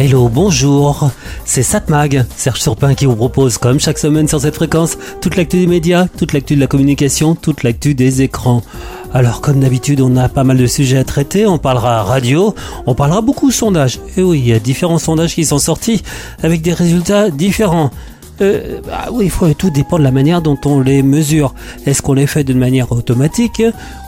Hello, bonjour, c'est Satmag, Serge Surpin qui vous propose, comme chaque semaine sur cette fréquence, toute l'actu des médias, toute l'actu de la communication, toute l'actu des écrans. Alors, comme d'habitude, on a pas mal de sujets à traiter, on parlera radio, on parlera beaucoup de sondages. Et oui, il y a différents sondages qui sont sortis avec des résultats différents. Euh, bah oui, tout dépend de la manière dont on les mesure. Est-ce qu'on les fait d'une manière automatique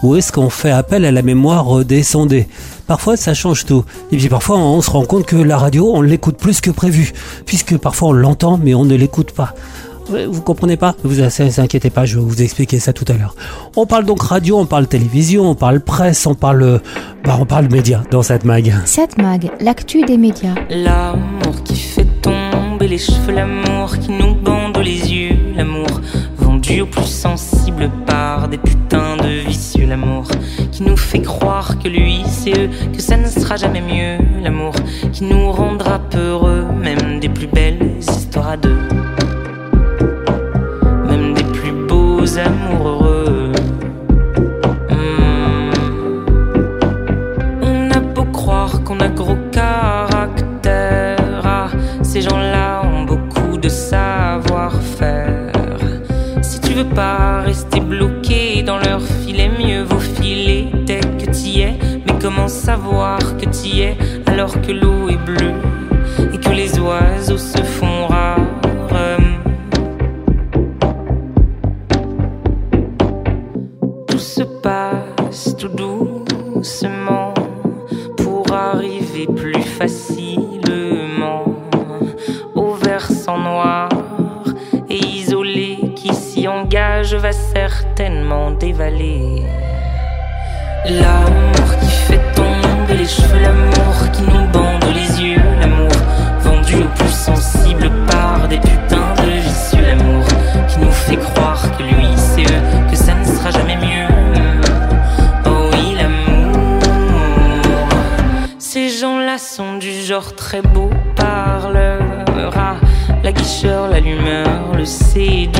ou est-ce qu'on fait appel à la mémoire des sondés Parfois, ça change tout. Et puis parfois, on se rend compte que la radio, on l'écoute plus que prévu, puisque parfois on l'entend, mais on ne l'écoute pas. Vous comprenez pas? Vous inquiétez pas, je vais vous expliquer ça tout à l'heure. On parle donc radio, on parle télévision, on parle presse, on parle, bah, on parle médias dans cette mag. Cette mag, l'actu des médias. L'amour qui fait tomber les cheveux, l'amour qui nous bande les yeux, l'amour vendu au plus sensible par des putains de vicieux, l'amour qui nous fait croire que lui c'est eux, que ça ne sera jamais mieux, l'amour qui nous rendra peureux, même des plus belles histoires à deux. amours heureux. Hmm. On a beau croire qu'on a gros pas rester bloqué dans leur filet, mieux vaut filer dès que t'y es. Mais comment savoir que t'y es alors que l'eau est bleue et que les oiseaux se font? L'amour qui fait tomber les cheveux, l'amour qui nous bande les yeux, l'amour vendu au plus sensible par des putains de vicieux, l'amour qui nous fait croire que lui c'est eux, que ça ne sera jamais mieux. Oh oui, l'amour. Ces gens-là sont du genre très beau parleur, ah, la guicheur, l'allumeur, le séducteur.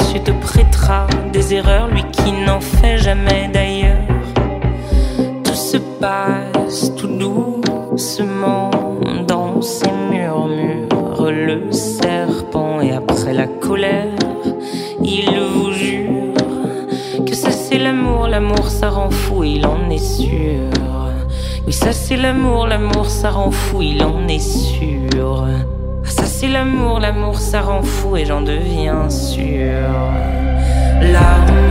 Monsieur te prêtera des erreurs, lui qui n'en fait jamais d'ailleurs. Tout se passe tout doucement dans ces murmures, le serpent et après la colère, il vous jure que ça c'est l'amour, l'amour ça rend fou, il en est sûr. Oui, ça c'est l'amour, l'amour ça rend fou, il en est sûr. C'est l'amour, l'amour ça rend fou et j'en deviens sûr. L'amour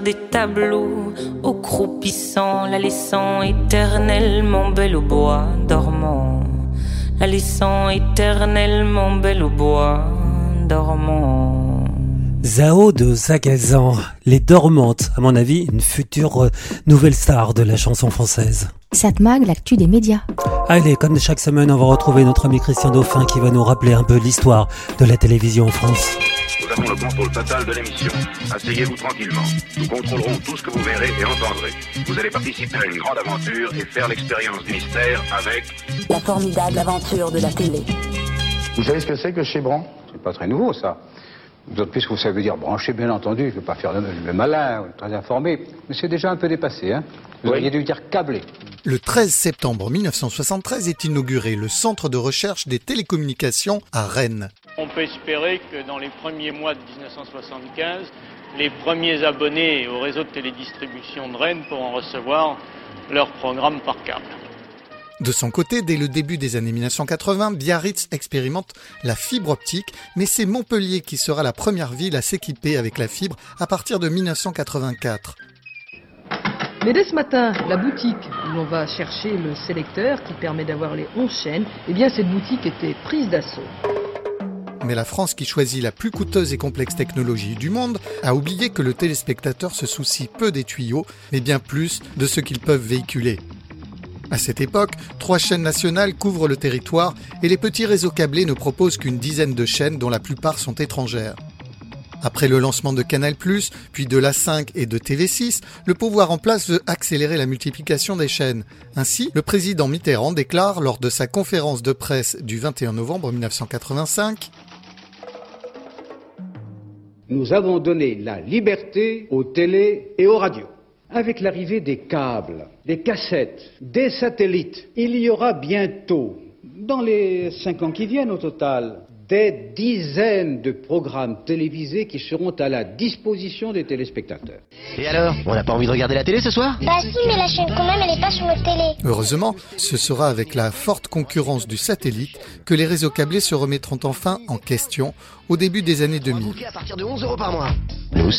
des tableaux, au croupissant, la laissant éternellement belle au bois dormant, la laissant éternellement belle au bois dormant. Zao de Zagazan, Les Dormantes, à mon avis, une future euh, nouvelle star de la chanson française. Satmag, l'actu des médias. Allez, comme chaque semaine, on va retrouver notre ami Christian Dauphin qui va nous rappeler un peu l'histoire de la télévision en France. Nous avons le contrôle total de l'émission. Asseyez-vous tranquillement. Nous contrôlerons tout ce que vous verrez et entendrez. Vous allez participer à une grande aventure et faire l'expérience du mystère avec La formidable aventure de la télé. Vous savez ce que c'est que chez Bran? C'est pas très nouveau ça. D'autant plus que vous savez dire brancher, bien entendu. Je ne veux pas faire le, le malin, très informé. Mais c'est déjà un peu dépassé, hein Vous auriez dû dire câblé. Le 13 septembre 1973 est inauguré le Centre de recherche des télécommunications à Rennes. On peut espérer que dans les premiers mois de 1975, les premiers abonnés au réseau de télédistribution de Rennes pourront recevoir leur programme par câble. De son côté, dès le début des années 1980, Biarritz expérimente la fibre optique, mais c'est Montpellier qui sera la première ville à s'équiper avec la fibre à partir de 1984. Mais dès ce matin, la boutique où l'on va chercher le sélecteur qui permet d'avoir les 11 chaînes, eh bien cette boutique était prise d'assaut. Mais la France, qui choisit la plus coûteuse et complexe technologie du monde, a oublié que le téléspectateur se soucie peu des tuyaux, mais bien plus de ce qu'ils peuvent véhiculer. À cette époque, trois chaînes nationales couvrent le territoire et les petits réseaux câblés ne proposent qu'une dizaine de chaînes dont la plupart sont étrangères. Après le lancement de Canal+, puis de l'A5 et de TV6, le pouvoir en place veut accélérer la multiplication des chaînes. Ainsi, le président Mitterrand déclare lors de sa conférence de presse du 21 novembre 1985 Nous avons donné la liberté aux télés et aux radios. Avec l'arrivée des câbles, des cassettes, des satellites, il y aura bientôt, dans les cinq ans qui viennent au total, des dizaines de programmes télévisés qui seront à la disposition des téléspectateurs. Et alors On n'a pas envie de regarder la télé ce soir? Bah si, mais la chaîne quand même, elle n'est pas sur notre télé. Heureusement, ce sera avec la forte concurrence du satellite que les réseaux câblés se remettront enfin en question au début des années 2000. à partir de 11 euros par mois. Nous,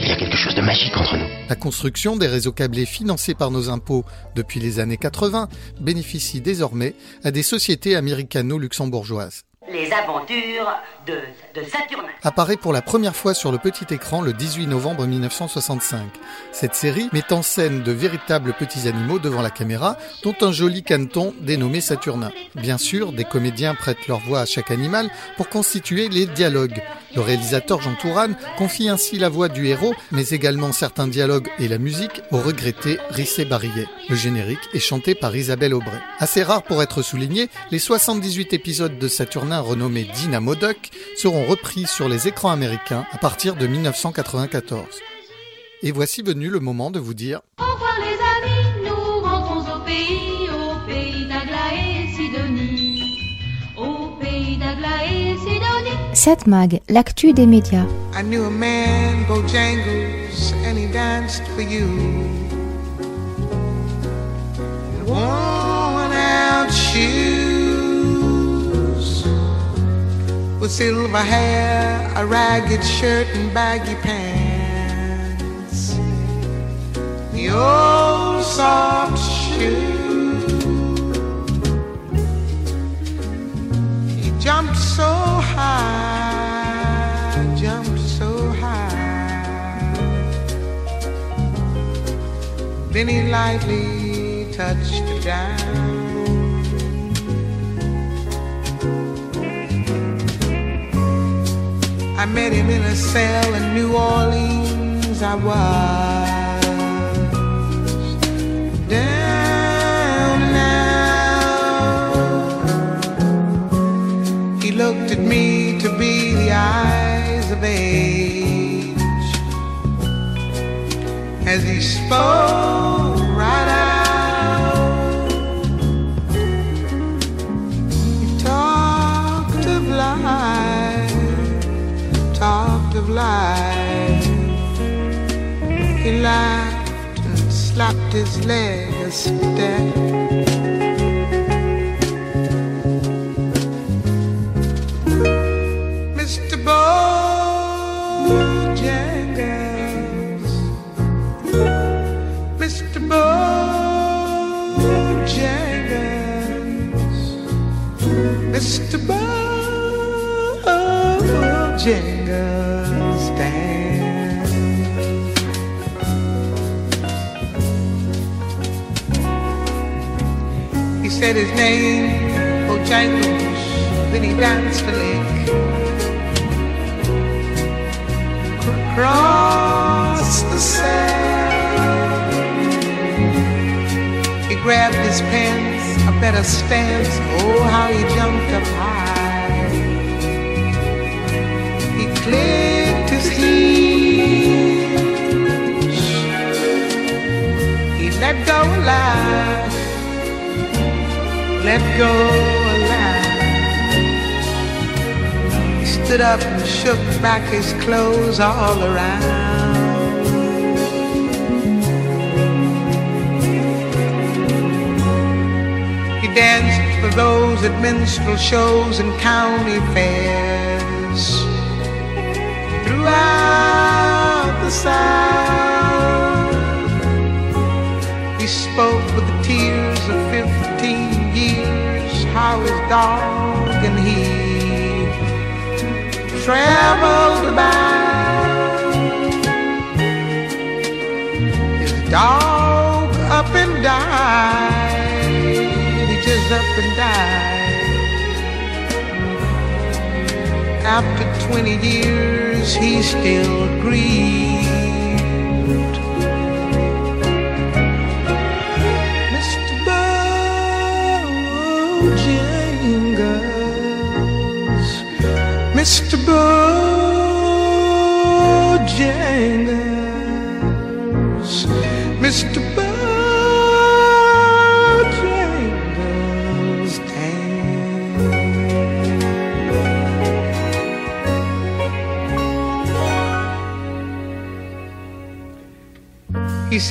il y a quelque chose de magique entre nous. La construction des réseaux câblés financés par nos impôts depuis les années 80 bénéficie désormais à des sociétés américano-luxembourgeoises. Les aventures de, Saturnin. Apparaît pour la première fois sur le petit écran le 18 novembre 1965. Cette série met en scène de véritables petits animaux devant la caméra, dont un joli caneton dénommé Saturnin. Bien sûr, des comédiens prêtent leur voix à chaque animal pour constituer les dialogues. Le réalisateur Jean Tourane confie ainsi la voix du héros, mais également certains dialogues et la musique au regretté Rissé Barillet. Le générique est chanté par Isabelle Aubray. Assez rare pour être souligné, les 78 épisodes de Saturnin renommés Dynamo Duck seront repris sur les écrans américains à partir de 1994. Et voici venu le moment de vous dire Au revoir les amis, nous rentrons au pays, au pays d'Agla et Sidonie. Au pays d'Agla et Sidonie. 7 Mag, l'actu des médias. I knew a man, Bojangles, and he danced for you. Worn out shoes with silver hair, a ragged shirt, and baggy pants. The old soft shoe. He jumped so high, jumped so high. Then he lightly touched the ground. I met him in a cell in New Orleans. I was down now. He looked at me to be the eyes of age as he spoke slapped his leg a. said his name, Bojangles, then he danced a lick. Across the sand, he grabbed his pants, a better stance. Oh, how he jumped up high. He clicked his heels. He let go a laugh, let go a laugh. He stood stood up and shook back his clothes all around. He danced for those at minstrel shows and county fairs throughout the South. He spoke with how his dog and he traveled about. His dog up and died, he just up and died. After 20 years, he still grieved.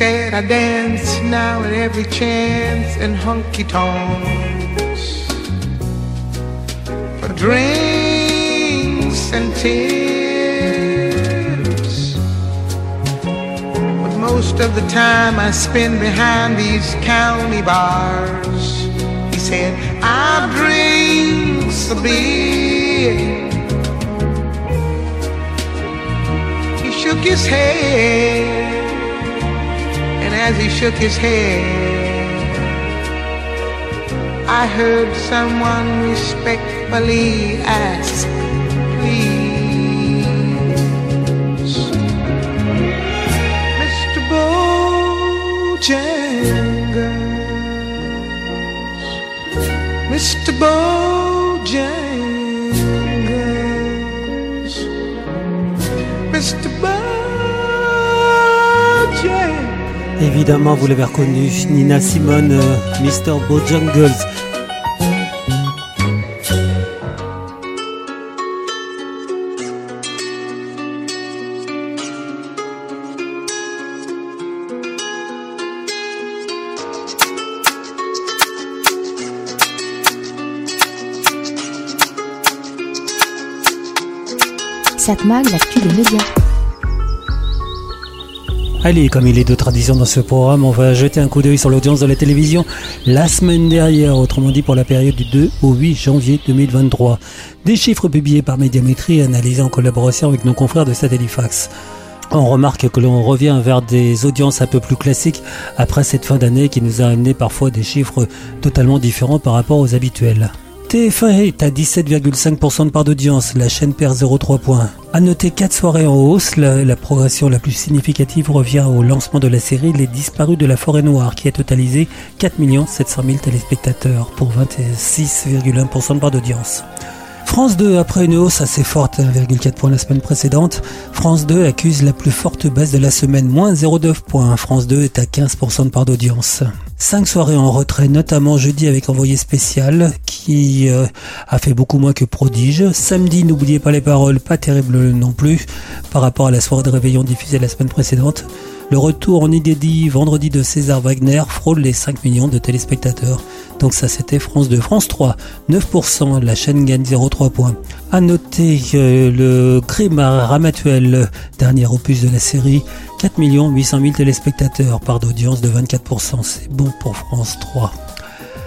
Said, I dance now at every chance in honky tonks for drinks and tips. But most of the time I spend behind these county bars. He said, I drink a beer. He shook his head. As he shook his head, I heard someone respectfully ask, please, Mr. Bojangles, Mr. Bojangles, Évidemment, vous l'avez reconnu, Nina Simone, euh, Mr. Bojangles. Satmag, l'actu des médias. Allez, comme il est de tradition dans ce programme, on va jeter un coup d'œil sur l'audience de la télévision la semaine dernière, autrement dit pour la période du 2 au 8 janvier 2023. Des chiffres publiés par Médiamétrie analysés en collaboration avec nos confrères de Satellifax. On remarque que l'on revient vers des audiences un peu plus classiques après cette fin d'année qui nous a amené parfois des chiffres totalement différents par rapport aux habituels. TF1 est à 17,5% de part d'audience, la chaîne perd 0,3 points. À noter 4 soirées en hausse, la, la, progression la plus significative revient au lancement de la série Les Disparus de la Forêt Noire qui a totalisé 4 700 000 téléspectateurs pour 26,1% de part d'audience. France 2, après une hausse assez forte, 1,4 points la semaine précédente, France 2 accuse la plus forte baisse de la semaine, moins 0,9 points. France 2 est à 15% de part d'audience. Cinq soirées en retrait, notamment jeudi avec Envoyé spécial, qui euh, a fait beaucoup moins que Prodige. Samedi, n'oubliez pas les paroles, pas terrible non plus, par rapport à la soirée de réveillon diffusée la semaine précédente. Le retour en inédit vendredi de César Wagner frôle les 5 millions de téléspectateurs. Donc ça c'était France 2. France 3, 9%, la chaîne gagne 0,3 points. À noter que le à Ramatuel, dernier opus de la série, 4 800 000 téléspectateurs, part d'audience de 24%. C'est bon pour France 3.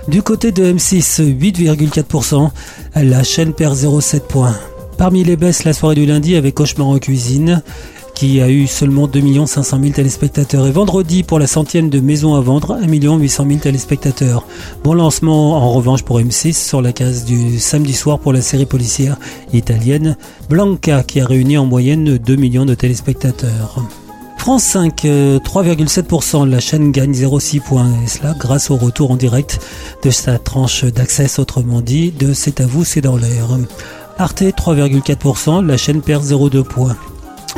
Du côté de M6, 8,4%, la chaîne perd 0,7 points. Parmi les baisses, la soirée du lundi avec Cauchemar en cuisine, qui a eu seulement 2 500 000 téléspectateurs. Et vendredi, pour la centième de Maison à vendre, 1 800 000 téléspectateurs. Bon lancement en revanche pour M6 sur la case du samedi soir pour la série policière italienne Blanca, qui a réuni en moyenne 2 millions de téléspectateurs. France 5, 3,7%, la chaîne gagne 0,6 points, et cela grâce au retour en direct de sa tranche d'accès, autrement dit, de C'est à vous, c'est dans l'air. Arte, 3,4%, la chaîne perd 0,2 points.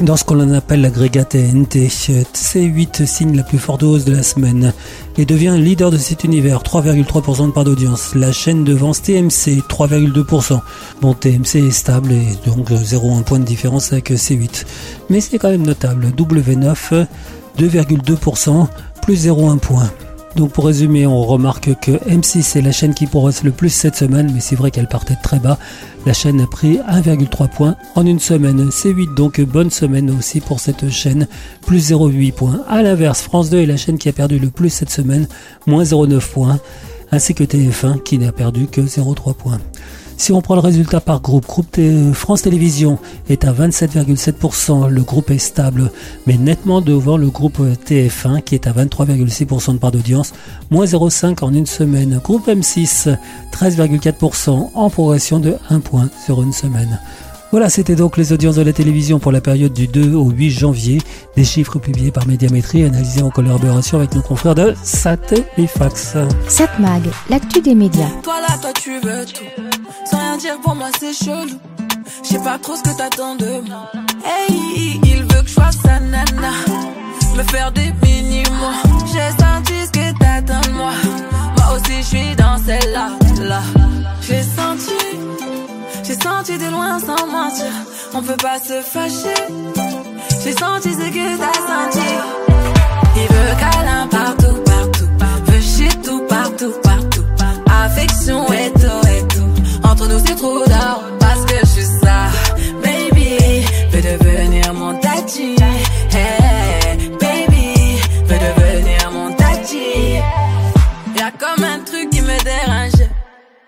Dans ce qu'on appelle l'agrégat TNT. C8 signe la plus forte hausse de la semaine et devient leader de cet univers, 3,3% de part d'audience. La chaîne devance TMC, 3,2%. Bon, TMC est stable et donc 0,1 point de différence avec C8. Mais c'est quand même notable. W9, 2,2%, plus 0,1 point. Donc pour résumer, on remarque que M6 est la chaîne qui progresse le plus cette semaine, mais c'est vrai qu'elle partait très bas. La chaîne a pris 1,3 points en une semaine. C8 donc bonne semaine aussi pour cette chaîne, plus 0,8 points. A l'inverse, France 2 est la chaîne qui a perdu le plus cette semaine, moins 0,9 points, ainsi que TF1 qui n'a perdu que 0,3 points. Si on prend le résultat par groupe, groupe France Télévisions est à 27,7%, le groupe est stable, mais nettement devant le groupe TF1 qui est à 23,6% de part d'audience, moins 0,5 en une semaine. Groupe M6, 13,4% en progression de 1 point sur une semaine. Voilà, c'était donc les audiences de la télévision pour la période du 2 au 8 janvier. Des chiffres publiés par Médiamétrie, analysés en collaboration avec nos confrères de Satellifax. Satmag, l'actu des médias. Toi là, toi tu veux tout. Sans rien dire pour moi c'est chelou. Je sais pas trop ce que t'attends de moi. Hey, il veut que je fasse sa nana. Me faire des mini-mois. J'ai senti ce que t'attends de moi. Moi aussi je suis dans celle-là. Là. J'ai senti. J'ai senti de loin sans mentir. On peut pas se fâcher. J'ai senti ce que t'as senti. Il veut câlin partout, partout. Veut chier tout, partout, partout. Affection et tout, et tout. Entre nous c'est trop d'or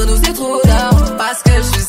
Entre nous, c'est trop d'or parce que je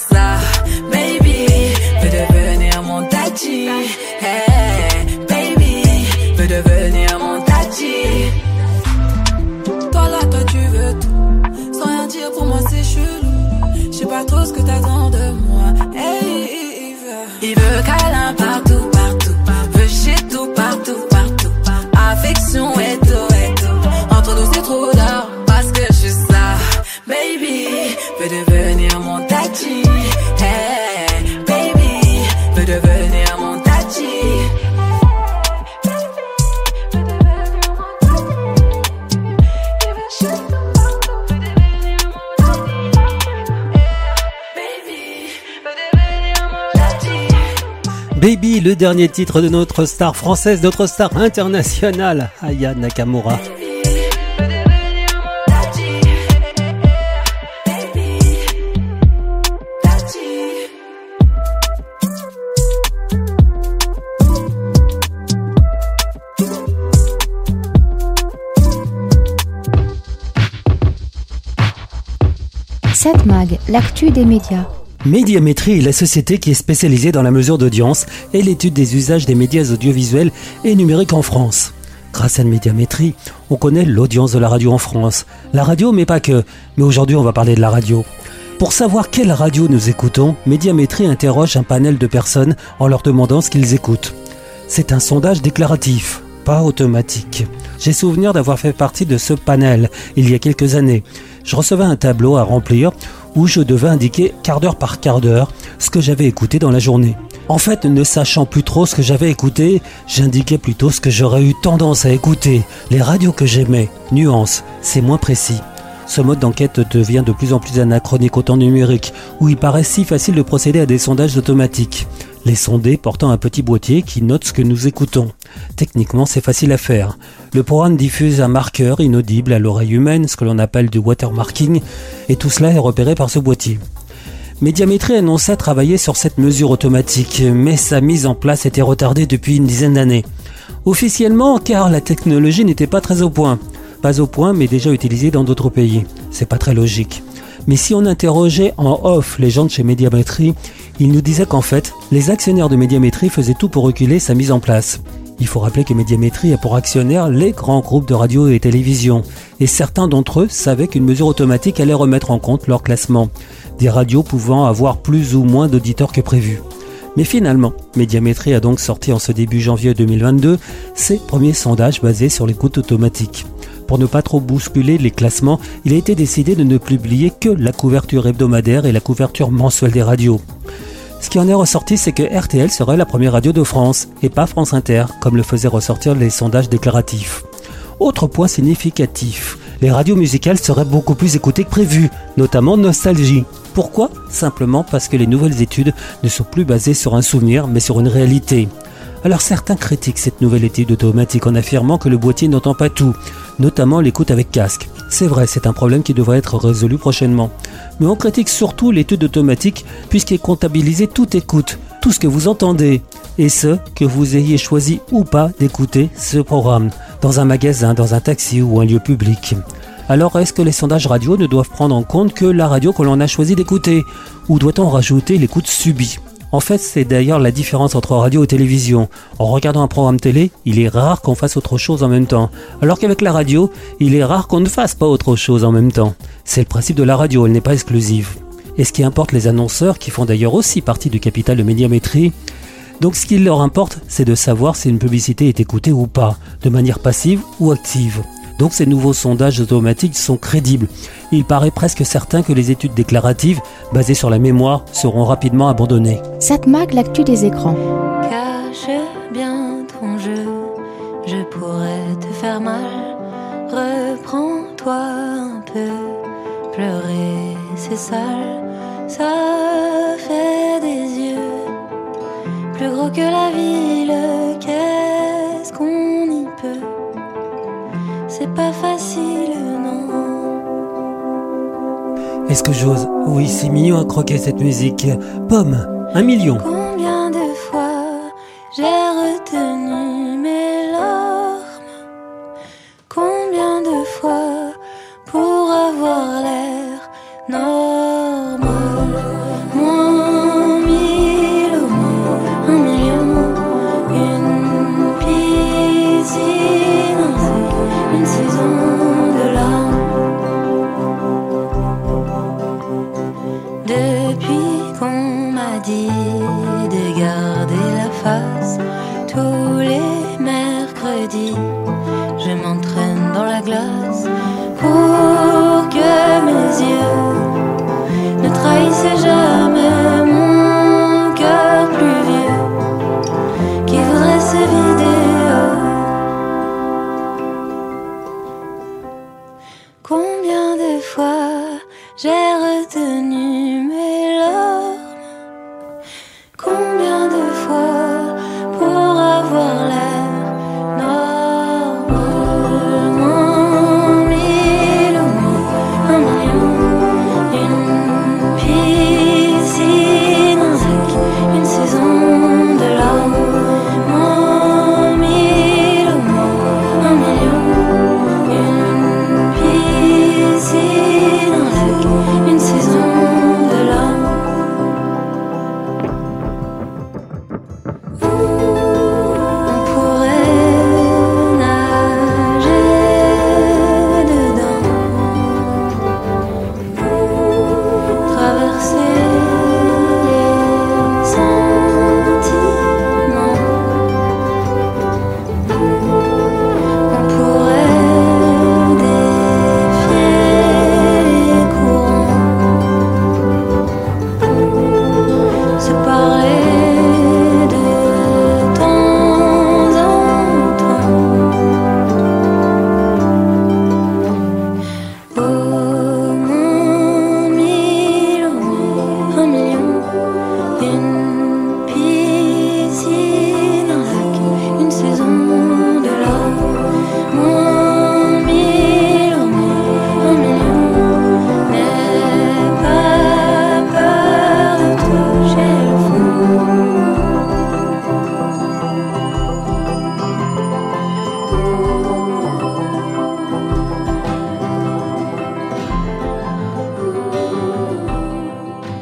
Baby, le dernier titre de notre star française, notre star internationale, Aya Nakamura. Satmag, l'actu des médias. Médiamétrie est la société qui est spécialisée dans la mesure d'audience et l'étude des usages des médias audiovisuels et numériques en France. Grâce à la médiamétrie, on connaît l'audience de la radio en France. La radio, mais pas que. Mais aujourd'hui, on va parler de la radio. Pour savoir quelle radio nous écoutons, Médiamétrie interroge un panel de personnes en leur demandant ce qu'ils écoutent. C'est un sondage déclaratif, pas automatique. J'ai souvenir d'avoir fait partie de ce panel il y a quelques années. Je recevais un tableau à remplir où je devais indiquer quart d'heure par quart d'heure ce que j'avais écouté dans la journée. En fait, ne sachant plus trop ce que j'avais écouté, j'indiquais plutôt ce que j'aurais eu tendance à écouter, les radios que j'aimais. Nuance, c'est moins précis. Ce mode d'enquête devient de plus en plus anachronique au temps numérique, où il paraît si facile de procéder à des sondages automatiques. Les sondés portant un petit boîtier qui note ce que nous écoutons. Techniquement, c'est facile à faire. Le programme diffuse un marqueur inaudible à l'oreille humaine, ce que l'on appelle du watermarking, et tout cela est repéré par ce boîtier. Médiamétrie annonçait travailler sur cette mesure automatique, mais sa mise en place était retardée depuis une dizaine d'années. Officiellement, car la technologie n'était pas très au point. Pas au point, mais déjà utilisée dans d'autres pays. C'est pas très logique. Mais si on interrogeait en off les gens de chez Médiamétrie, ils nous disaient qu'en fait, les actionnaires de Médiamétrie faisaient tout pour reculer sa mise en place. Il faut rappeler que Médiamétrie a pour actionnaires les grands groupes de radio et télévision. Et certains d'entre eux savaient qu'une mesure automatique allait remettre en compte leur classement. Des radios pouvant avoir plus ou moins d'auditeurs que prévu. Mais finalement, Médiamétrie a donc sorti en ce début janvier 2022 ses premiers sondages basés sur l'écoute automatique. Pour ne pas trop bousculer les classements, il a été décidé de ne publier que la couverture hebdomadaire et la couverture mensuelle des radios. Ce qui en est ressorti, c'est que RTL serait la première radio de France, et pas France Inter, comme le faisaient ressortir les sondages déclaratifs. Autre point significatif, les radios musicales seraient beaucoup plus écoutées que prévu, notamment Nostalgie. Pourquoi? Simplement parce que les nouvelles études ne sont plus basées sur un souvenir, mais sur une réalité. Alors certains critiquent cette nouvelle étude automatique en affirmant que le boîtier n'entend pas tout, notamment l'écoute avec casque. C'est vrai, c'est un problème qui devrait être résolu prochainement. Mais on critique surtout l'étude automatique puisqu'elle comptabilise toute écoute, tout ce que vous entendez, et ce, que vous ayez choisi ou pas d'écouter ce programme, dans un magasin, dans un taxi ou un lieu public. Alors est-ce que les sondages radio ne doivent prendre en compte que la radio que l'on a choisi d'écouter Ou doit-on rajouter l'écoute subie? En fait, c'est d'ailleurs la différence entre radio et télévision. En regardant un programme télé, il est rare qu'on fasse autre chose en même temps. Alors qu'avec la radio, il est rare qu'on ne fasse pas autre chose en même temps. C'est le principe de la radio, elle n'est pas exclusive. Et ce qui importe les annonceurs, qui font d'ailleurs aussi partie du capital de médiamétrie, donc ce qui leur importe, c'est de savoir si une publicité est écoutée ou pas, de manière passive ou active. Donc ces nouveaux sondages automatiques sont crédibles. Il paraît presque certain que les études déclaratives, basées sur la mémoire, seront rapidement abandonnées. Satmag, l'actu des écrans. Cache bien ton jeu, je pourrais te faire mal. Reprends-toi un peu, pleurer c'est sale, ça fait des yeux plus gros que la ville. Pas facile, non. Est-ce que j'ose Oui, c'est mignon à croquer cette musique? Pomme, un million.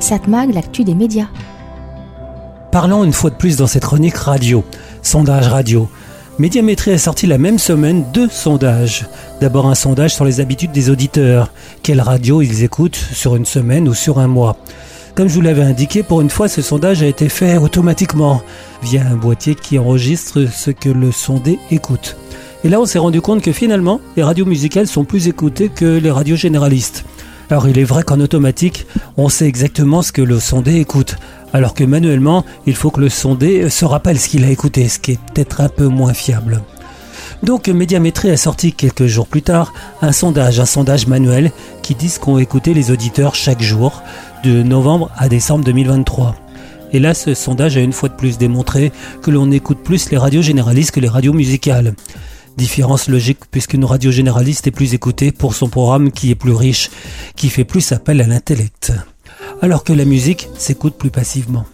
Satmag, l'actu des médias. Parlons une fois de plus dans cette chronique radio, sondage radio. Médiamétrie a sorti la même semaine deux sondages. D'abord un sondage sur les habitudes des auditeurs. Quelle radio ils écoutent sur une semaine ou sur un mois? Comme je vous l'avais indiqué, pour une fois, ce sondage a été fait automatiquement via un boîtier qui enregistre ce que le sondé écoute. Et là, on s'est rendu compte que finalement, les radios musicales sont plus écoutées que les radios généralistes. Alors il est vrai qu'en automatique, on sait exactement ce que le sondé écoute, alors que manuellement, il faut que le sondé se rappelle ce qu'il a écouté, ce qui est peut-être un peu moins fiable. Donc Médiamétrie a sorti quelques jours plus tard un sondage, un sondage manuel qui dit ce qu'ont écouté les auditeurs chaque jour de novembre à décembre 2023. Et là, ce sondage a une fois de plus démontré que l'on écoute plus les radios généralistes que les radios musicales. Différence logique puisqu'une radio généraliste est plus écoutée pour son programme qui est plus riche, qui fait plus appel à l'intellect. Alors que la musique s'écoute plus passivement.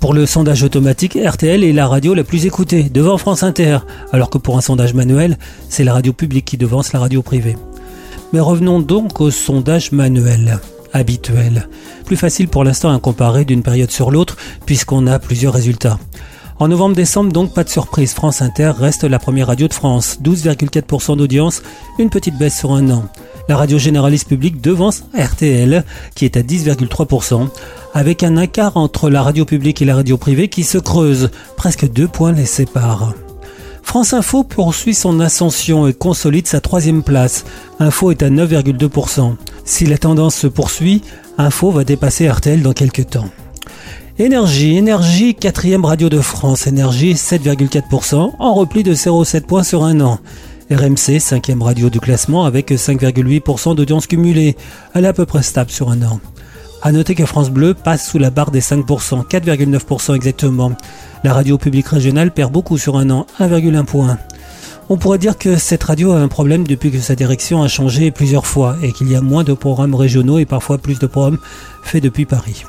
Pour le sondage automatique, RTL est la radio la plus écoutée, devant France Inter, alors que pour un sondage manuel, c'est la radio publique qui devance la radio privée. Mais revenons donc au sondage manuel habituel. Plus facile pour l'instant à comparer d'une période sur l'autre puisqu'on a plusieurs résultats. En novembre-décembre, donc pas de surprise, France Inter reste la première radio de France, 12,4% d'audience, une petite baisse sur un an. La radio généraliste publique devance RTL, qui est à 10,3%, avec un écart entre la radio publique et la radio privée qui se creuse, presque deux points les séparent. France Info poursuit son ascension et consolide sa troisième place. Info est à 9,2%. Si la tendance se poursuit, Info va dépasser RTL dans quelques temps. Énergie, Énergie, quatrième radio de France, Énergie 7,4%, en repli de 0,7 points sur un an. RMC, cinquième radio du classement avec 5,8% d'audience cumulée. Elle est à peu près stable sur un an. A noter que France Bleu passe sous la barre des 5%, 4,9% exactement. La radio publique régionale perd beaucoup sur un an, 1,1 point. On pourrait dire que cette radio a un problème depuis que sa direction a changé plusieurs fois et qu'il y a moins de programmes régionaux et parfois plus de programmes faits depuis Paris.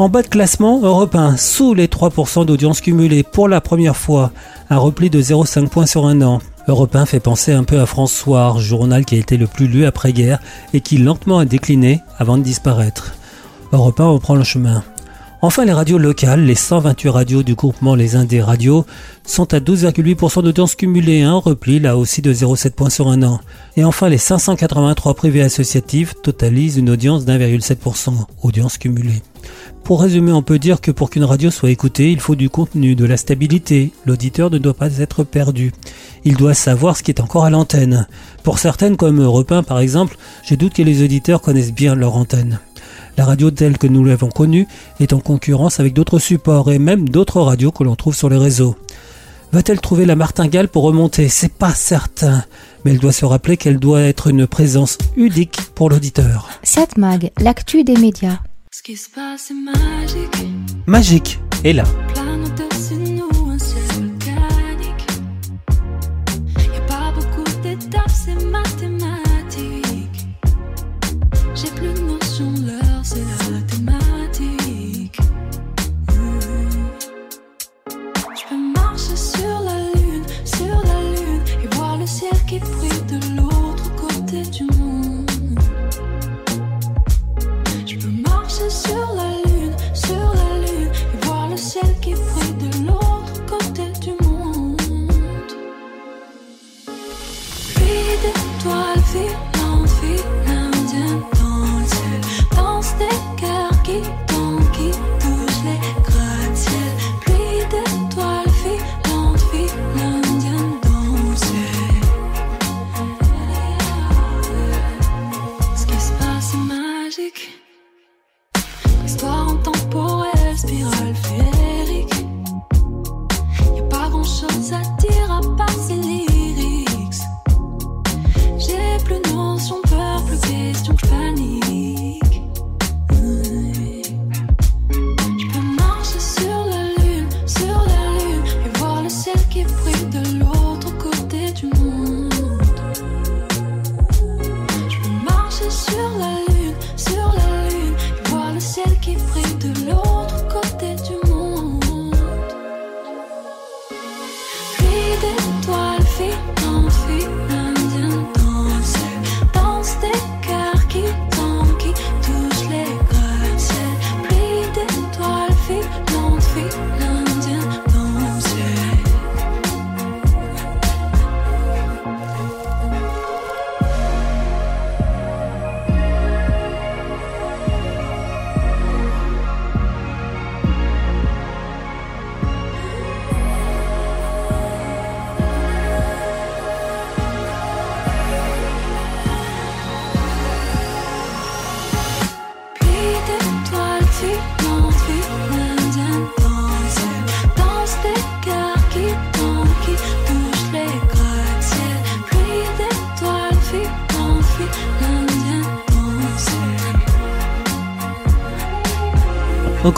En bas de classement, Europe 1, sous les 3% d'audience cumulée pour la première fois, un repli de 0,5 points sur un an. Europe 1 fait penser un peu à François, journal qui a été le plus lu après-guerre et qui lentement a décliné avant de disparaître. Europe 1 reprend le chemin. Enfin, les radios locales, les 128 radios du groupement Les Indés Radios, sont à 12,8% d'audience cumulée, un repli là aussi de 0,7 points sur un an. Et enfin, les 583 privées associatives totalisent une audience d'1,7%, audience cumulée. Pour résumer, on peut dire que pour qu'une radio soit écoutée, il faut du contenu, de la stabilité. L'auditeur ne doit pas être perdu. Il doit savoir ce qui est encore à l'antenne. Pour certaines, comme Europe 1 par exemple, j'ai doute que les auditeurs connaissent bien leur antenne. La radio telle que nous l'avons connue est en concurrence avec d'autres supports et même d'autres radios que l'on trouve sur les réseaux. Va-t-elle trouver la martingale pour remonter? C'est pas certain. Mais elle doit se rappeler qu'elle doit être une présence unique pour l'auditeur. Satmag, l'actu des médias. Ce qui se passe est magique. Magique est là. feel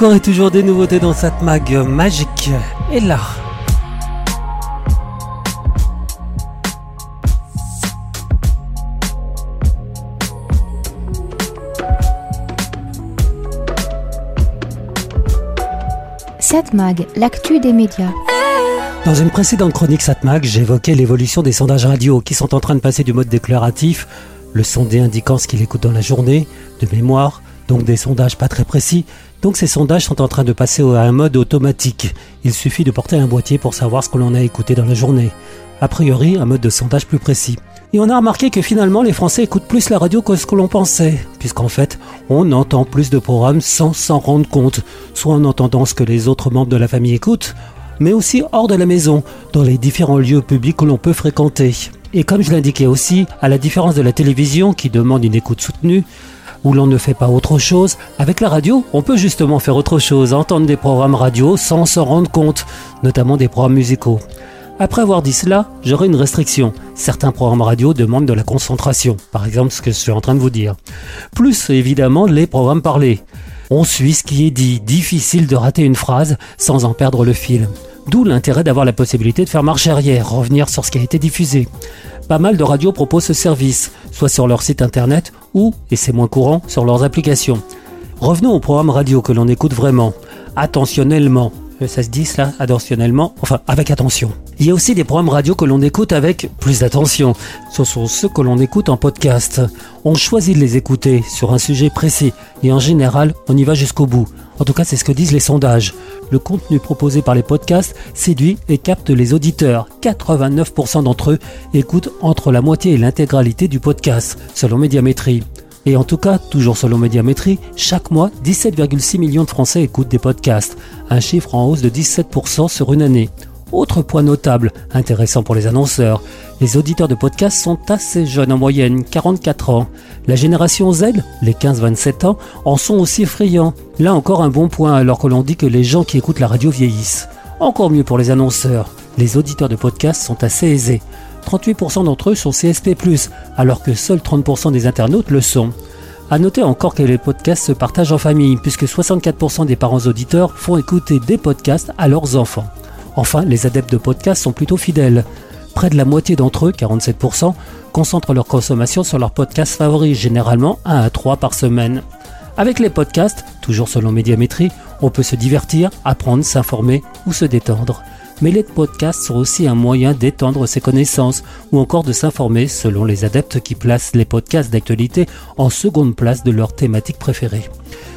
Encore et toujours des nouveautés dans cette mag magique. Et là. Cette mag, l'actu des médias. Dans une précédente chronique Satmag, j'évoquais l'évolution des sondages radio qui sont en train de passer du mode déclaratif, le sondé indiquant ce qu'il écoute dans la journée, de mémoire, donc des sondages pas très précis. Donc ces sondages sont en train de passer à un mode automatique. Il suffit de porter un boîtier pour savoir ce que l'on a écouté dans la journée. A priori, un mode de sondage plus précis. Et on a remarqué que finalement les Français écoutent plus la radio que ce que l'on pensait, puisqu'en fait, on entend plus de programmes sans s'en rendre compte, soit en entendant ce que les autres membres de la famille écoutent, mais aussi hors de la maison, dans les différents lieux publics que l'on peut fréquenter. Et comme je l'indiquais aussi, à la différence de la télévision qui demande une écoute soutenue, où l'on ne fait pas autre chose, avec la radio, on peut justement faire autre chose, entendre des programmes radio sans s'en rendre compte, notamment des programmes musicaux. Après avoir dit cela, j'aurai une restriction. Certains programmes radio demandent de la concentration, par exemple ce que je suis en train de vous dire. Plus évidemment les programmes parlés. On suit ce qui est dit, difficile de rater une phrase sans en perdre le fil. D'où l'intérêt d'avoir la possibilité de faire marche arrière, revenir sur ce qui a été diffusé. Pas mal de radios proposent ce service, soit sur leur site internet ou, et c'est moins courant, sur leurs applications. Revenons au programme radio que l'on écoute vraiment, attentionnellement. Ça se dit cela, attentionnellement, enfin avec attention. Il y a aussi des programmes radio que l'on écoute avec plus d'attention. Ce sont ceux que l'on écoute en podcast. On choisit de les écouter sur un sujet précis et en général, on y va jusqu'au bout. En tout cas, c'est ce que disent les sondages. Le contenu proposé par les podcasts séduit et capte les auditeurs. 89% d'entre eux écoutent entre la moitié et l'intégralité du podcast, selon Médiamétrie. Et en tout cas, toujours selon Médiamétrie, chaque mois, 17,6 millions de Français écoutent des podcasts, un chiffre en hausse de 17% sur une année. Autre point notable, intéressant pour les annonceurs, les auditeurs de podcasts sont assez jeunes en moyenne, 44 ans. La génération Z, les 15-27 ans, en sont aussi friands. Là encore un bon point alors que l'on dit que les gens qui écoutent la radio vieillissent. Encore mieux pour les annonceurs, les auditeurs de podcasts sont assez aisés. 38% d'entre eux sont CSP+, alors que seuls 30% des internautes le sont. À noter encore que les podcasts se partagent en famille, puisque 64% des parents auditeurs font écouter des podcasts à leurs enfants. Enfin, les adeptes de podcasts sont plutôt fidèles. Près de la moitié d'entre eux, 47%, concentrent leur consommation sur leurs podcasts favoris, généralement 1 à 3 par semaine. Avec les podcasts, toujours selon Médiamétrie, on peut se divertir, apprendre, s'informer ou se détendre. Mais les podcasts sont aussi un moyen d'étendre ses connaissances ou encore de s'informer selon les adeptes qui placent les podcasts d'actualité en seconde place de leur thématique préférée.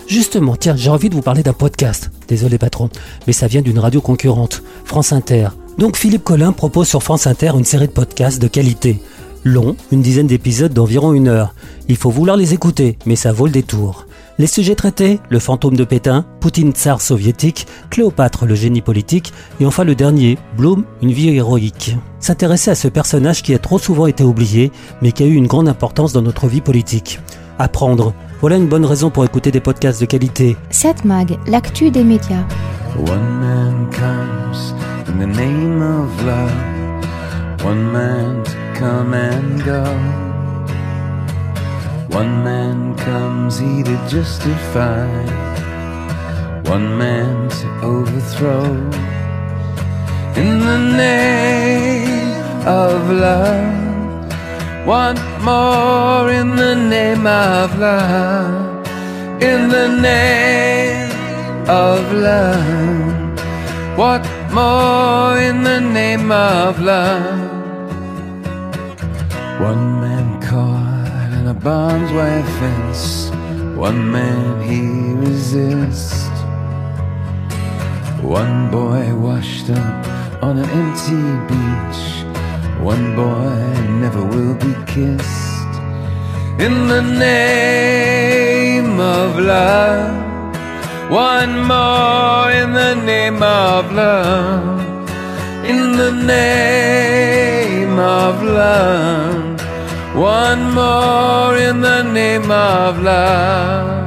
Justement, tiens, j'ai envie de vous parler d'un podcast. Désolé patron, mais ça vient d'une radio concurrente, France Inter. Donc Philippe Collin propose sur France Inter une série de podcasts de qualité. Long, une dizaine d'épisodes d'environ une heure. Il faut vouloir les écouter, mais ça vaut le détour. Les sujets traités, le fantôme de Pétain, Poutine tsar soviétique, Cléopâtre le génie politique, et enfin le dernier, Bloom, une vie héroïque. S'intéresser à ce personnage qui a trop souvent été oublié, mais qui a eu une grande importance dans notre vie politique. Apprendre, voilà une bonne raison pour écouter des podcasts de qualité. Cette mag, l'actu des médias. One man comes in the name of love. One man to come and go. One man comes he to justify. One man to overthrow. In the name of love. One more in the name of love. In the name of love. What more in the name of love? One barbed wire fence. One man he resists. One boy washed up on an empty beach. One boy never will be kissed. In the name of love. One more in the name of love. In the name of love. One more in the name of love.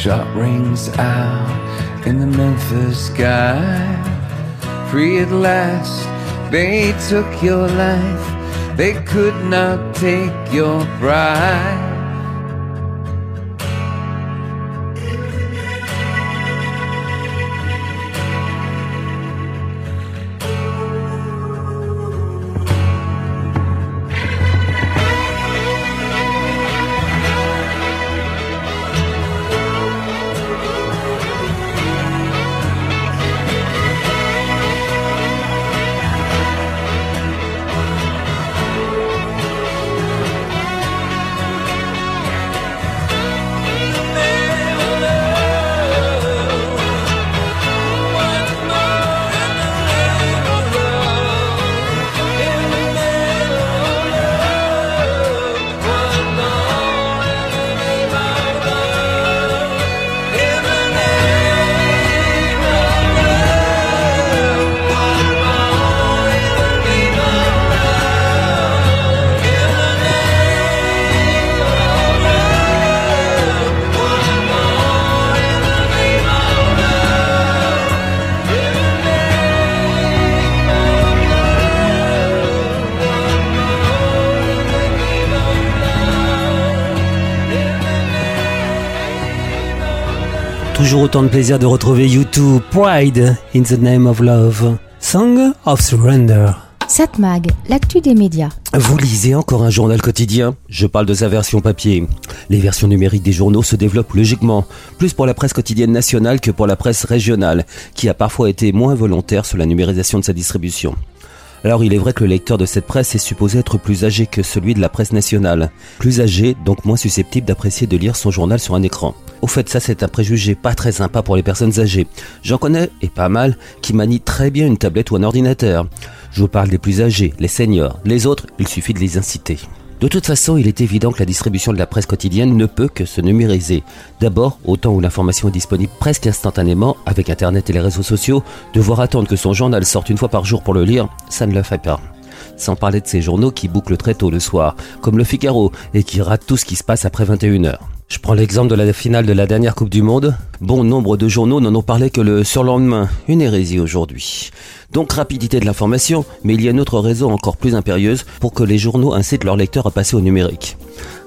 Shot rings out in the Memphis sky. Free at last, they took your life. They could not take your pride. Autant de plaisir de retrouver YouTube Pride in the Name of Love, Song of Surrender. Satmag, l'actu des médias. Vous lisez encore un journal quotidien? Je parle de sa version papier. Les versions numériques des journaux se développent logiquement, plus pour la presse quotidienne nationale que pour la presse régionale, qui a parfois été moins volontaire sur la numérisation de sa distribution. Alors il est vrai que le lecteur de cette presse est supposé être plus âgé que celui de la presse nationale. Plus âgé, donc moins susceptible d'apprécier de lire son journal sur un écran. Au fait, ça c'est un préjugé pas très sympa pour les personnes âgées. J'en connais, et pas mal, qui manient très bien une tablette ou un ordinateur. Je vous parle des plus âgés, les seniors. Les autres, il suffit de les inciter. De toute façon, il est évident que la distribution de la presse quotidienne ne peut que se numériser. D'abord, au temps où l'information est disponible presque instantanément, avec Internet et les réseaux sociaux, devoir attendre que son journal sorte une fois par jour pour le lire, ça ne le fait pas. Sans parler de ces journaux qui bouclent très tôt le soir, comme le Figaro, et qui ratent tout ce qui se passe après 21h. Je prends l'exemple de la finale de la dernière Coupe du Monde. Bon nombre de journaux n'en ont parlé que le surlendemain. Une hérésie aujourd'hui. Donc rapidité de l'information, mais il y a une autre raison encore plus impérieuse pour que les journaux incitent leurs lecteurs à passer au numérique.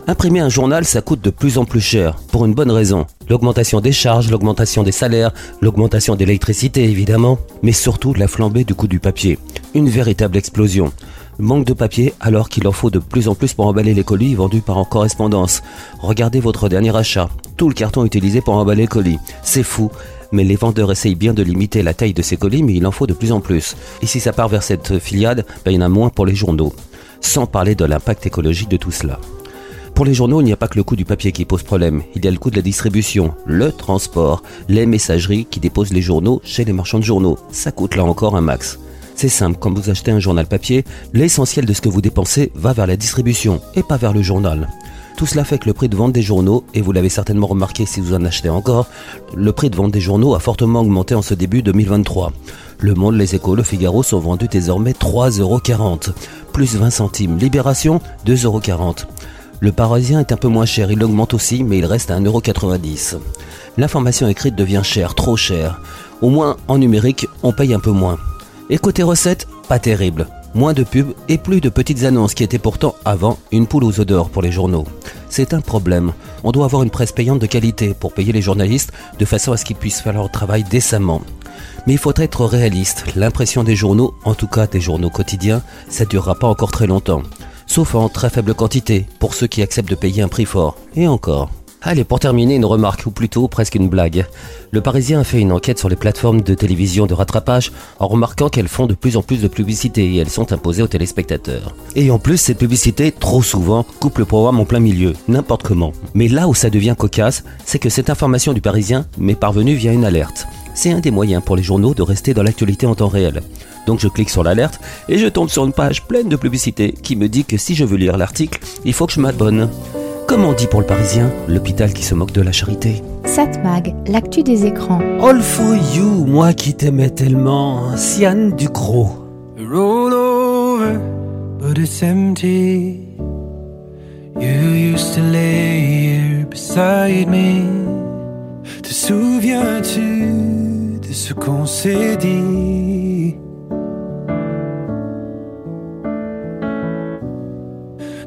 Imprimer un journal, ça coûte de plus en plus cher, pour une bonne raison. L'augmentation des charges, l'augmentation des salaires, l'augmentation d'électricité évidemment, mais surtout la flambée du coût du papier. Une véritable explosion. Manque de papier alors qu'il en faut de plus en plus pour emballer les colis vendus par en correspondance. Regardez votre dernier achat. Tout le carton utilisé pour emballer les colis. C'est fou. Mais les vendeurs essayent bien de limiter la taille de ces colis, mais il en faut de plus en plus. Et si ça part vers cette filiade, ben, il y en a moins pour les journaux. Sans parler de l'impact écologique de tout cela. Pour les journaux, il n'y a pas que le coût du papier qui pose problème. Il y a le coût de la distribution, le transport, les messageries qui déposent les journaux chez les marchands de journaux. Ça coûte là encore un max. C'est simple, quand vous achetez un journal papier, l'essentiel de ce que vous dépensez va vers la distribution et pas vers le journal. Tout cela fait que le prix de vente des journaux, et vous l'avez certainement remarqué si vous en achetez encore, le prix de vente des journaux a fortement augmenté en ce début 2023. Le Monde, Les Échos, Le Figaro sont vendus désormais 3,40€, plus 20 centimes. Libération, 2,40€. Le Parisien est un peu moins cher, il augmente aussi, mais il reste à 1,90€. L'information écrite devient chère, trop chère. Au moins, en numérique, on paye un peu moins. Et côté recettes, pas terrible. Moins de pubs et plus de petites annonces qui étaient pourtant avant une poule aux œufs d'or pour les journaux. C'est un problème. On doit avoir une presse payante de qualité pour payer les journalistes de façon à ce qu'ils puissent faire leur travail décemment. Mais il faut être réaliste. L'impression des journaux, en tout cas des journaux quotidiens, ça durera pas encore très longtemps sauf en très faible quantité, pour ceux qui acceptent de payer un prix fort. Et encore. Allez, pour terminer, une remarque, ou plutôt presque une blague. Le Parisien a fait une enquête sur les plateformes de télévision de rattrapage en remarquant qu'elles font de plus en plus de publicité et elles sont imposées aux téléspectateurs. Et en plus, cette publicité, trop souvent, coupe le programme en plein milieu, n'importe comment. Mais là où ça devient cocasse, c'est que cette information du Parisien m'est parvenue via une alerte. C'est un des moyens pour les journaux de rester dans l'actualité en temps réel. Donc je clique sur l'alerte et je tombe sur une page pleine de publicité qui me dit que si je veux lire l'article, il faut que je m'abonne. Comme on dit pour le Parisien, l'hôpital qui se moque de la charité. Satmag, l'actu des écrans. All for you, moi qui t'aimais tellement, Sian Ducrot. Roll over, but it's empty. You used to lay here beside me. Te souviens-tu de ce qu'on s'est dit?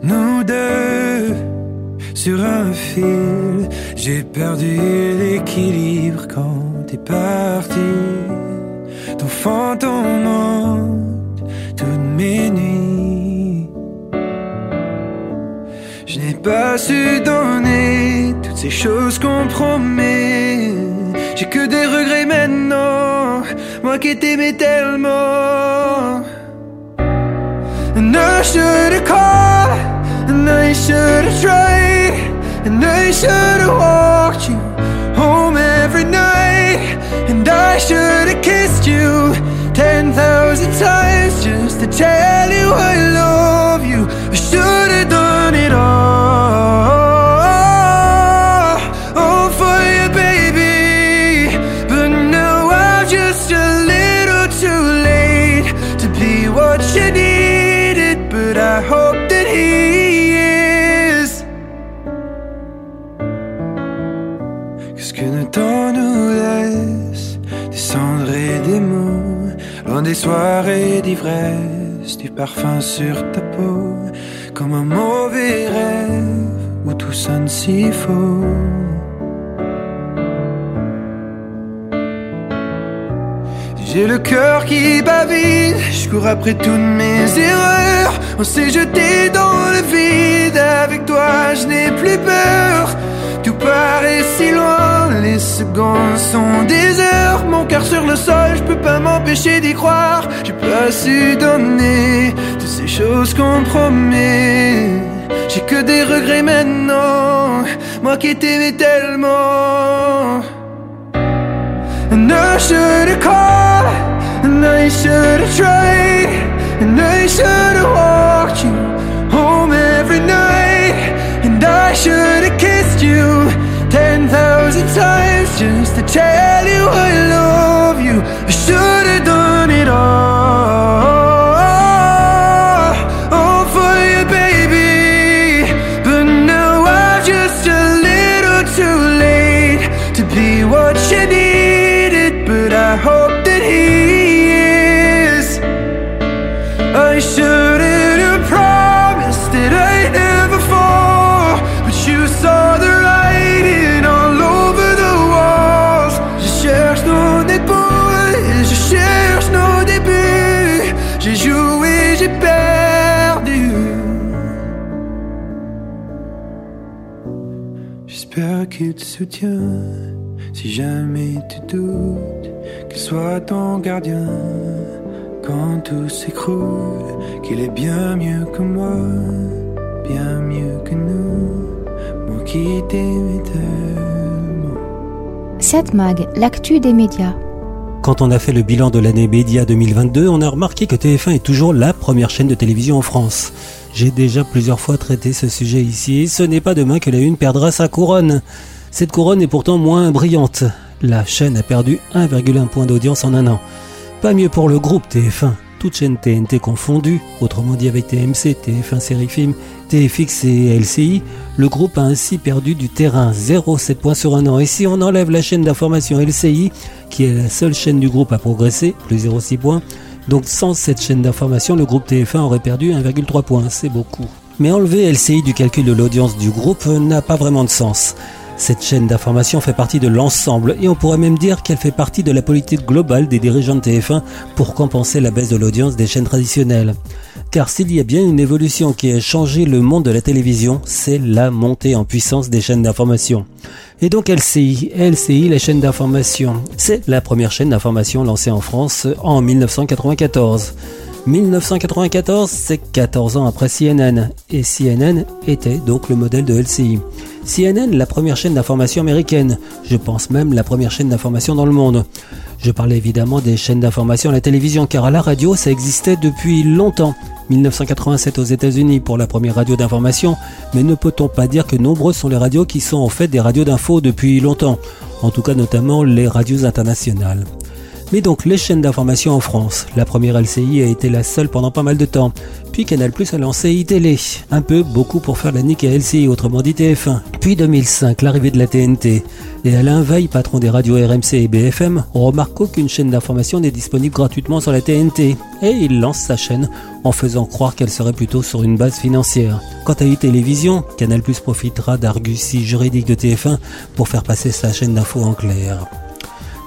Nous deux sur un fil, j'ai perdu l'équilibre quand t'es parti. Ton fantôme hante toutes mes nuits. Je n'ai pas su donner toutes ces choses qu'on promet. J'ai que des regrets maintenant, moi qui t'aimais tellement. And I should've called, and I should've tried, and I should've walked you home every night, and I should've kissed you ten thousand times just to tell you I love you. I should've done Soirées d'ivresse Du parfum sur ta peau Comme un mauvais rêve Où tout sonne si faux J'ai le cœur qui bavise, je cours après toutes mes erreurs. On s'est jeté dans le vide, avec toi je n'ai plus peur. Paraît si loin, les secondes sont des heures. Mon cœur sur le sol, je peux pas m'empêcher d'y croire. J'ai pas su donner toutes ces choses qu'on promet. J'ai que des regrets maintenant, moi qui t'aimais tellement. And I should've called, and I should've tried, and I should've walked you home every night, and I should've kissed you ten thousand times just to tell you I love you. Si jamais tu doutes, qu'il soit ton gardien. Quand tout s'écroule, qu'il est bien mieux que moi, bien mieux que nous. Moi qui t'aimais tellement. 7 Mag, l'actu des médias. Quand on a fait le bilan de l'année Média 2022, on a remarqué que TF1 est toujours la première chaîne de télévision en France. J'ai déjà plusieurs fois traité ce sujet ici et ce n'est pas demain que la Une perdra sa couronne. Cette couronne est pourtant moins brillante. La chaîne a perdu 1,1 point d'audience en un an. Pas mieux pour le groupe TF1, toutes chaînes TNT confondues, autrement dit avec TMC, TF1 Série Film, TFX et LCI, le groupe a ainsi perdu du terrain, 0,7 points sur un an. Et si on enlève la chaîne d'information LCI, qui est la seule chaîne du groupe à progresser, plus 0,6 points, donc sans cette chaîne d'information, le groupe TF1 aurait perdu 1,3 points, c'est beaucoup. Mais enlever LCI du calcul de l'audience du groupe n'a pas vraiment de sens. Cette chaîne d'information fait partie de l'ensemble et on pourrait même dire qu'elle fait partie de la politique globale des dirigeants de TF1 pour compenser la baisse de l'audience des chaînes traditionnelles. Car s'il y a bien une évolution qui a changé le monde de la télévision, c'est la montée en puissance des chaînes d'information. Et donc LCI, LCI, la chaîne d'information, c'est la première chaîne d'information lancée en France en 1994. 1994, c'est 14 ans après CNN, et CNN était donc le modèle de LCI. CNN, la première chaîne d'information américaine, je pense même la première chaîne d'information dans le monde. Je parlais évidemment des chaînes d'information à la télévision, car à la radio, ça existait depuis longtemps. 1987 aux États-Unis pour la première radio d'information, mais ne peut-on pas dire que nombreuses sont les radios qui sont en fait des radios d'info depuis longtemps, en tout cas notamment les radios internationales. Mais donc les chaînes d'information en France, la première LCI a été la seule pendant pas mal de temps, Puis Canal Plus a lancé iTélé, un peu, beaucoup pour faire la nique à LCI, autrement dit TF1. Puis 2005, l'arrivée de la TNT. Et Alain Veil, patron des radios RMC et BFM, remarque qu'aucune chaîne d'information n'est disponible gratuitement sur la TNT. Et il lance sa chaîne en faisant croire qu'elle serait plutôt sur une base financière. Quant à e-télévision, Canal Plus profitera d'arguties juridiques de TF1 pour faire passer sa chaîne d'infos en clair.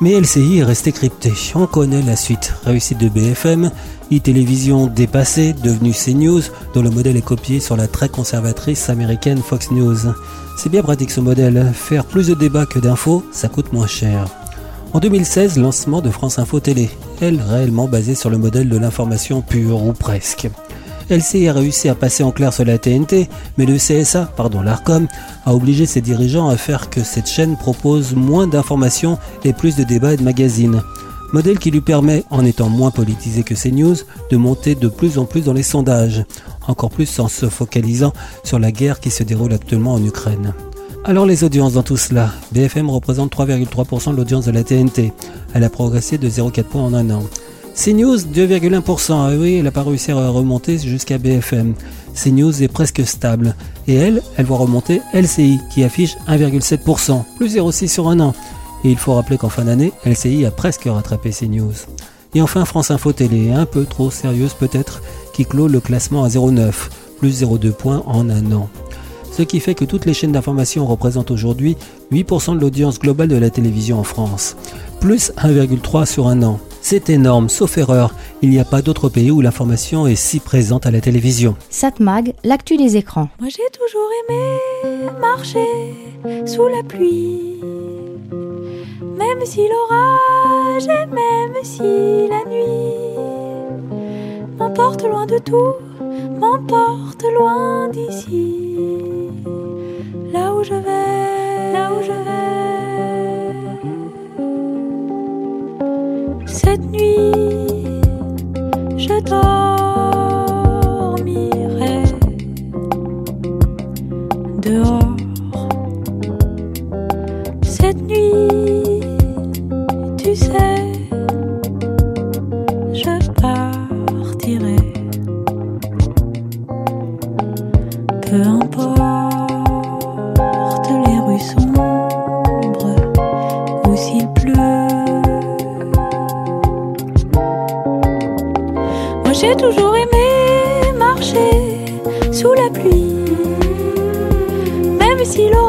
Mais LCI est resté crypté. On connaît la suite. Réussite de BFM, e-télévision dépassée, devenue CNews, dont le modèle est copié sur la très conservatrice américaine Fox News. C'est bien pratique ce modèle. Faire plus de débats que d'infos, ça coûte moins cher. En 2016, lancement de France Info Télé, elle réellement basée sur le modèle de l'information pure ou presque. LCI a réussi à passer en clair sur la TNT, mais le CSA, pardon l'ARCOM, a obligé ses dirigeants à faire que cette chaîne propose moins d'informations et plus de débats et de magazines. Modèle qui lui permet, en étant moins politisé que CNews, de monter de plus en plus dans les sondages, encore plus en se focalisant sur la guerre qui se déroule actuellement en Ukraine. Alors les audiences dans tout cela, BFM représente 3,3% de l'audience de la TNT. Elle a progressé de 0,4 points en un an. CNews 2,1%. Ah oui, elle n'a pas réussi à remonter jusqu'à BFM. CNews est presque stable. Et elle, elle voit remonter LCI qui affiche 1,7%, plus 0,6 sur un an. Et il faut rappeler qu'en fin d'année, LCI a presque rattrapé CNews. Et enfin France Info Télé, un peu trop sérieuse peut-être, qui clôt le classement à 0,9, plus 0,2 points en un an. Ce qui fait que toutes les chaînes d'information représentent aujourd'hui 8% de l'audience globale de la télévision en France, plus 1,3 sur un an. C'est énorme, sauf erreur, il n'y a pas d'autre pays où l'information est si présente à la télévision. Satmag, l'actu des écrans. Moi j'ai toujours aimé marcher sous la pluie. Même si l'orage et même si la nuit m'emporte loin de tout, m'emporte loin d'ici. Là où je vais, là où je vais. Cette nuit, je dormirai dehors. Cette nuit, tu sais, je j'ai toujours aimé marcher sous la pluie. Même si l'orage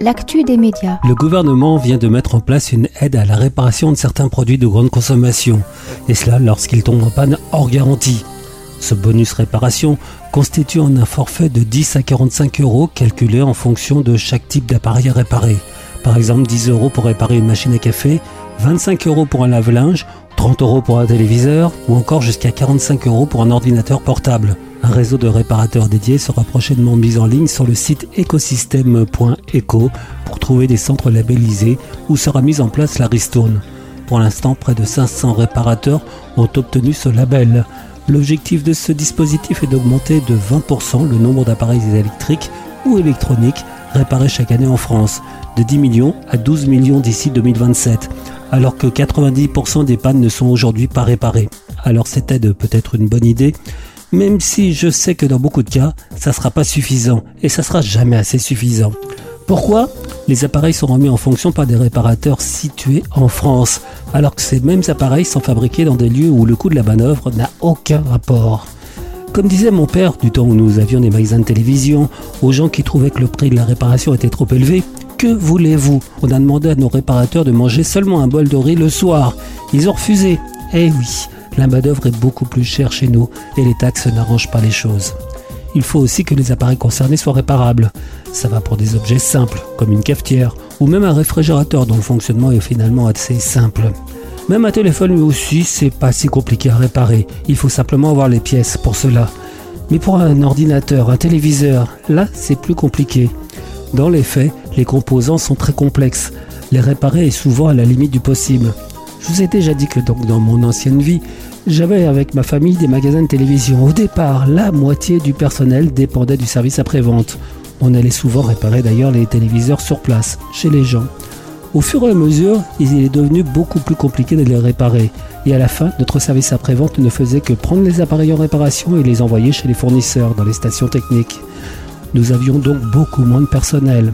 l'actu des médias. Le gouvernement vient de mettre en place une aide à la réparation de certains produits de grande consommation, et cela lorsqu'ils tombent en panne hors garantie. Ce bonus réparation constitue en un forfait de 10 à 45 euros calculé en fonction de chaque type d'appareil à réparer. Par exemple 10 euros pour réparer une machine à café, 25 euros pour un lave-linge, 30 euros pour un téléviseur ou encore jusqu'à 45 euros pour un ordinateur portable. Un réseau de réparateurs dédiés sera prochainement mis en ligne sur le site écosystème.eco pour trouver des centres labellisés où sera mise en place la ristourne. Pour l'instant, près de 500 réparateurs ont obtenu ce label. L'objectif de ce dispositif est d'augmenter de 20% le nombre d'appareils électriques ou électroniques réparés chaque année en France, de 10 millions à 12 millions d'ici 2027, alors que 90% des pannes ne sont aujourd'hui pas réparées. Alors cette aide peut être une bonne idée, même si je sais que dans beaucoup de cas, ça sera pas suffisant et ça sera jamais assez suffisant. Pourquoi Les appareils sont remis en fonction par des réparateurs situés en France, alors que ces mêmes appareils sont fabriqués dans des lieux où le coût de la manœuvre n'a aucun rapport? Comme disait mon père du temps où nous avions des magasins de télévision, aux gens qui trouvaient que le prix de la réparation était trop élevé, que voulez-vous? On a demandé à nos réparateurs de manger seulement un bol de riz le soir. Ils ont refusé. Eh oui, la main-d'œuvre est beaucoup plus chère chez nous et les taxes n'arrangent pas les choses. Il faut aussi que les appareils concernés soient réparables. Ça va pour des objets simples, comme une cafetière, ou même un réfrigérateur dont le fonctionnement est finalement assez simple. Même un téléphone lui aussi, c'est pas si compliqué à réparer. Il faut simplement avoir les pièces pour cela. Mais pour un ordinateur, un téléviseur, là, c'est plus compliqué. Dans les faits, les composants sont très complexes. Les réparer est souvent à la limite du possible. Je vous ai déjà dit que dans mon ancienne vie, j'avais avec ma famille des magasins de télévision. Au départ, la moitié du personnel dépendait du service après-vente. On allait souvent réparer d'ailleurs les téléviseurs sur place, chez les gens. Au fur et à mesure, il est devenu beaucoup plus compliqué de les réparer. Et à la fin, notre service après-vente ne faisait que prendre les appareils en réparation et les envoyer chez les fournisseurs dans les stations techniques. Nous avions donc beaucoup moins de personnel.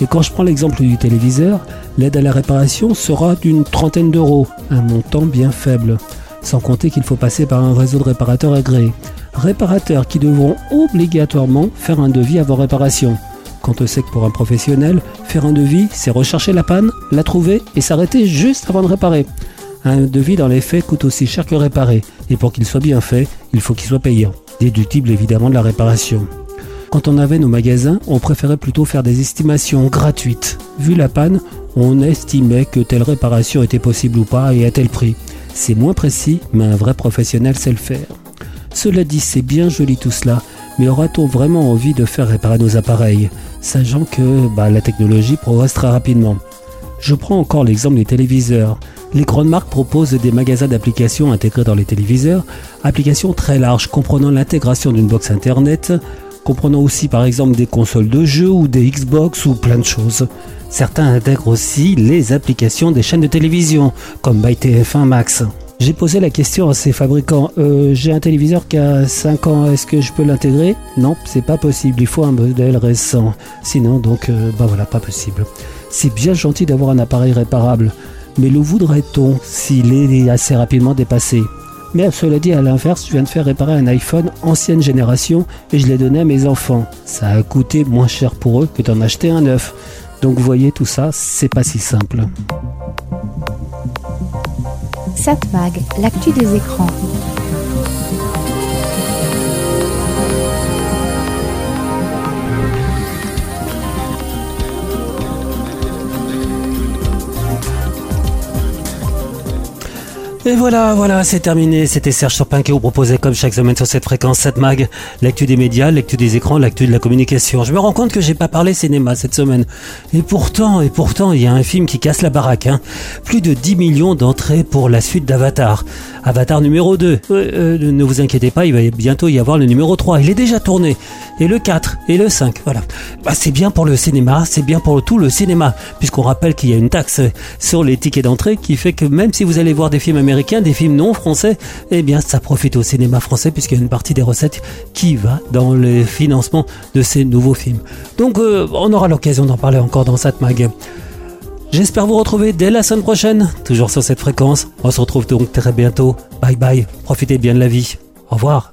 Et quand je prends l'exemple du téléviseur, l'aide à la réparation sera d'une trentaine d'euros, un montant bien faible. Sans compter qu'il faut passer par un réseau de réparateurs agréés. Réparateurs qui devront obligatoirement faire un devis avant réparation. Quand on sait que pour un professionnel, faire un devis, c'est rechercher la panne, la trouver et s'arrêter juste avant de réparer. Un devis dans les faits coûte aussi cher que réparer, et pour qu'il soit bien fait, il faut qu'il soit payant, déductible évidemment de la réparation. Quand on avait nos magasins, on préférait plutôt faire des estimations gratuites. Vu la panne, on estimait que telle réparation était possible ou pas et à tel prix. C'est moins précis, mais un vrai professionnel sait le faire. Cela dit, c'est bien joli tout cela, mais aura-t-on vraiment envie de faire réparer nos appareils, sachant que bah, la technologie progresse très rapidement? Je prends encore l'exemple des téléviseurs. Les grandes marques proposent des magasins d'applications intégrés dans les téléviseurs, applications très larges comprenant l'intégration d'une box internet, comprenant aussi par exemple des consoles de jeux ou des Xbox ou plein de choses. Certains intègrent aussi les applications des chaînes de télévision, comme MyTF1 Max. J'ai posé la question à ces fabricants, euh, j'ai un téléviseur qui a 5 ans, est-ce que je peux l'intégrer? Non, c'est pas possible, il faut un modèle récent. Sinon, donc, euh, bah voilà, pas possible. C'est bien gentil d'avoir un appareil réparable, mais le voudrait-on s'il est assez rapidement dépassé? Mais cela dit, à l'inverse, je viens de faire réparer un iPhone ancienne génération et je l'ai donné à mes enfants. Ça a coûté moins cher pour eux que d'en acheter un neuf. Donc vous voyez, tout ça, c'est pas si simple. Satmag, l'actu des écrans. Et voilà, voilà, c'est terminé. C'était Serge Surpin qui vous proposait comme chaque semaine sur cette fréquence 7 mag l'actu des médias, l'actu des écrans, l'actu de la communication. Je me rends compte que j'ai pas parlé cinéma cette semaine. Et pourtant, et pourtant, il y a un film qui casse la baraque. Hein. Plus de 10 millions d'entrées pour la suite d'Avatar. Avatar numéro 2. Euh, ne vous inquiétez pas, il va bientôt y avoir le numéro 3. Il est déjà tourné. Et le 4 et le 5. Voilà. Bah, c'est bien pour le cinéma, c'est bien pour tout le cinéma. Puisqu'on rappelle qu'il y a une taxe sur les tickets d'entrée qui fait que même si vous allez voir des films américains, des films non français, eh bien ça profite au cinéma français puisqu'il y a une partie des recettes qui va dans le financement de ces nouveaux films. Donc euh, on aura l'occasion d'en parler encore dans cette mag. J'espère vous retrouver dès la semaine prochaine, toujours sur cette fréquence. On se retrouve donc très bientôt. Bye bye, profitez bien de la vie. Au revoir.